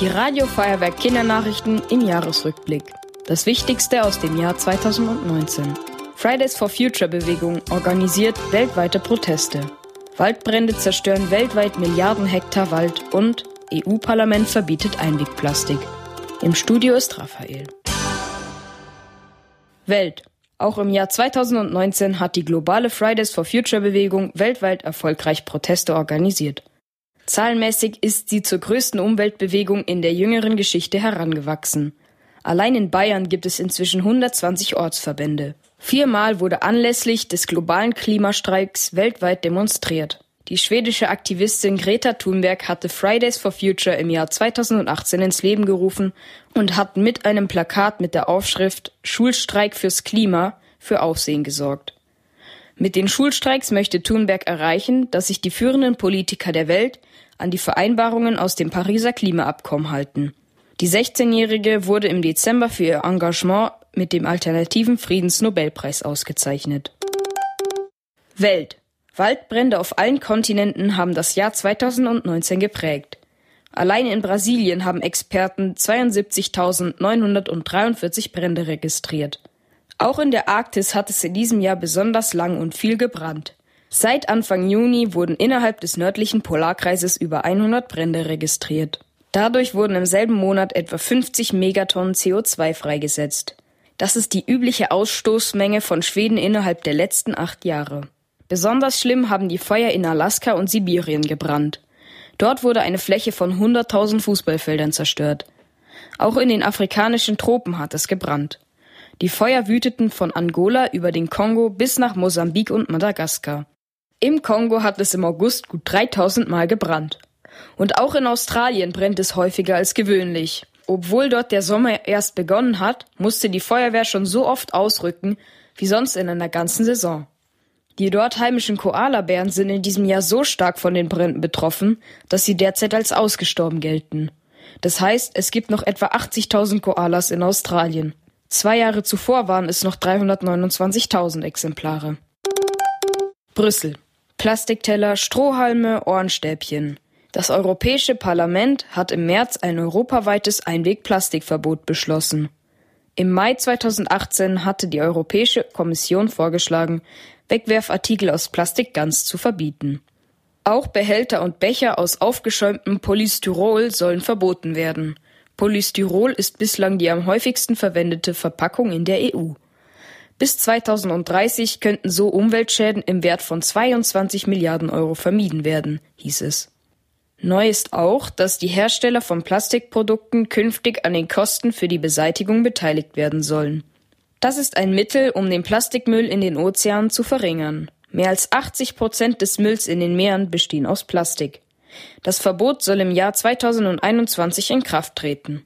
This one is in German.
Die Radio Feuerwerk Kindernachrichten im Jahresrückblick. Das Wichtigste aus dem Jahr 2019. Fridays for Future Bewegung organisiert weltweite Proteste. Waldbrände zerstören weltweit Milliarden Hektar Wald und EU-Parlament verbietet Einwegplastik. Im Studio ist Raphael. Welt. Auch im Jahr 2019 hat die globale Fridays for Future Bewegung weltweit erfolgreich Proteste organisiert. Zahlenmäßig ist sie zur größten Umweltbewegung in der jüngeren Geschichte herangewachsen. Allein in Bayern gibt es inzwischen 120 Ortsverbände. Viermal wurde anlässlich des globalen Klimastreiks weltweit demonstriert. Die schwedische Aktivistin Greta Thunberg hatte Fridays for Future im Jahr 2018 ins Leben gerufen und hat mit einem Plakat mit der Aufschrift Schulstreik fürs Klima für Aufsehen gesorgt. Mit den Schulstreiks möchte Thunberg erreichen, dass sich die führenden Politiker der Welt an die Vereinbarungen aus dem Pariser Klimaabkommen halten. Die 16-Jährige wurde im Dezember für ihr Engagement mit dem alternativen Friedensnobelpreis ausgezeichnet. Welt Waldbrände auf allen Kontinenten haben das Jahr 2019 geprägt. Allein in Brasilien haben Experten 72.943 Brände registriert. Auch in der Arktis hat es in diesem Jahr besonders lang und viel gebrannt. Seit Anfang Juni wurden innerhalb des nördlichen Polarkreises über 100 Brände registriert. Dadurch wurden im selben Monat etwa 50 Megatonnen CO2 freigesetzt. Das ist die übliche Ausstoßmenge von Schweden innerhalb der letzten acht Jahre. Besonders schlimm haben die Feuer in Alaska und Sibirien gebrannt. Dort wurde eine Fläche von 100.000 Fußballfeldern zerstört. Auch in den afrikanischen Tropen hat es gebrannt. Die Feuer wüteten von Angola über den Kongo bis nach Mosambik und Madagaskar. Im Kongo hat es im August gut 3000 Mal gebrannt. Und auch in Australien brennt es häufiger als gewöhnlich. Obwohl dort der Sommer erst begonnen hat, musste die Feuerwehr schon so oft ausrücken wie sonst in einer ganzen Saison. Die dort heimischen Koalabären sind in diesem Jahr so stark von den Bränden betroffen, dass sie derzeit als ausgestorben gelten. Das heißt, es gibt noch etwa 80.000 Koalas in Australien. Zwei Jahre zuvor waren es noch 329.000 Exemplare. Brüssel. Plastikteller, Strohhalme, Ohrenstäbchen. Das Europäische Parlament hat im März ein europaweites Einwegplastikverbot beschlossen. Im Mai 2018 hatte die Europäische Kommission vorgeschlagen, Wegwerfartikel aus Plastik ganz zu verbieten. Auch Behälter und Becher aus aufgeschäumtem Polystyrol sollen verboten werden. Polystyrol ist bislang die am häufigsten verwendete Verpackung in der EU. Bis 2030 könnten so Umweltschäden im Wert von 22 Milliarden Euro vermieden werden, hieß es. Neu ist auch, dass die Hersteller von Plastikprodukten künftig an den Kosten für die Beseitigung beteiligt werden sollen. Das ist ein Mittel, um den Plastikmüll in den Ozeanen zu verringern. Mehr als 80 Prozent des Mülls in den Meeren bestehen aus Plastik. Das Verbot soll im Jahr 2021 in Kraft treten.